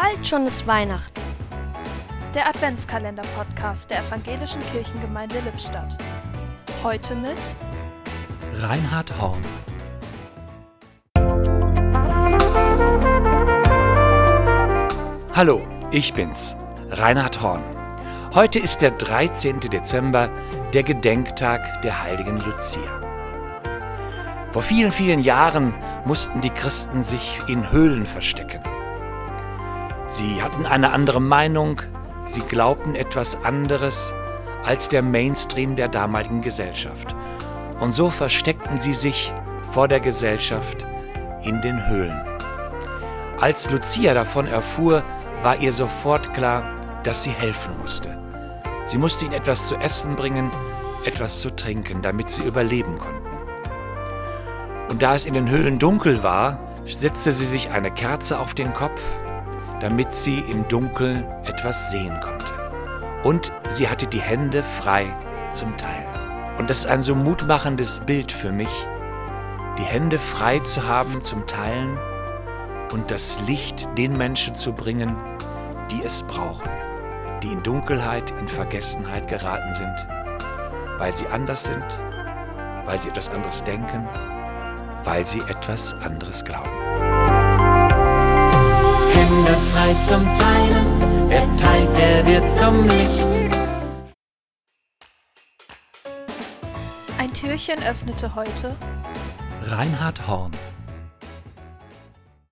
Bald schon ist Weihnachten. Der Adventskalender-Podcast der Evangelischen Kirchengemeinde Lippstadt. Heute mit Reinhard Horn. Hallo, ich bin's, Reinhard Horn. Heute ist der 13. Dezember, der Gedenktag der heiligen Lucia. Vor vielen, vielen Jahren mussten die Christen sich in Höhlen verstecken. Sie hatten eine andere Meinung, sie glaubten etwas anderes als der Mainstream der damaligen Gesellschaft. Und so versteckten sie sich vor der Gesellschaft in den Höhlen. Als Lucia davon erfuhr, war ihr sofort klar, dass sie helfen musste. Sie musste ihnen etwas zu essen bringen, etwas zu trinken, damit sie überleben konnten. Und da es in den Höhlen dunkel war, setzte sie sich eine Kerze auf den Kopf, damit sie im Dunkeln etwas sehen konnte. Und sie hatte die Hände frei zum Teil. Und das ist ein so mutmachendes Bild für mich, die Hände frei zu haben zum Teilen und das Licht den Menschen zu bringen, die es brauchen, die in Dunkelheit, in Vergessenheit geraten sind, weil sie anders sind, weil sie etwas anderes denken, weil sie etwas anderes glauben. Hände frei zum Teilen, wer teilt, der wird zum Licht. Ein Türchen öffnete heute. Reinhard Horn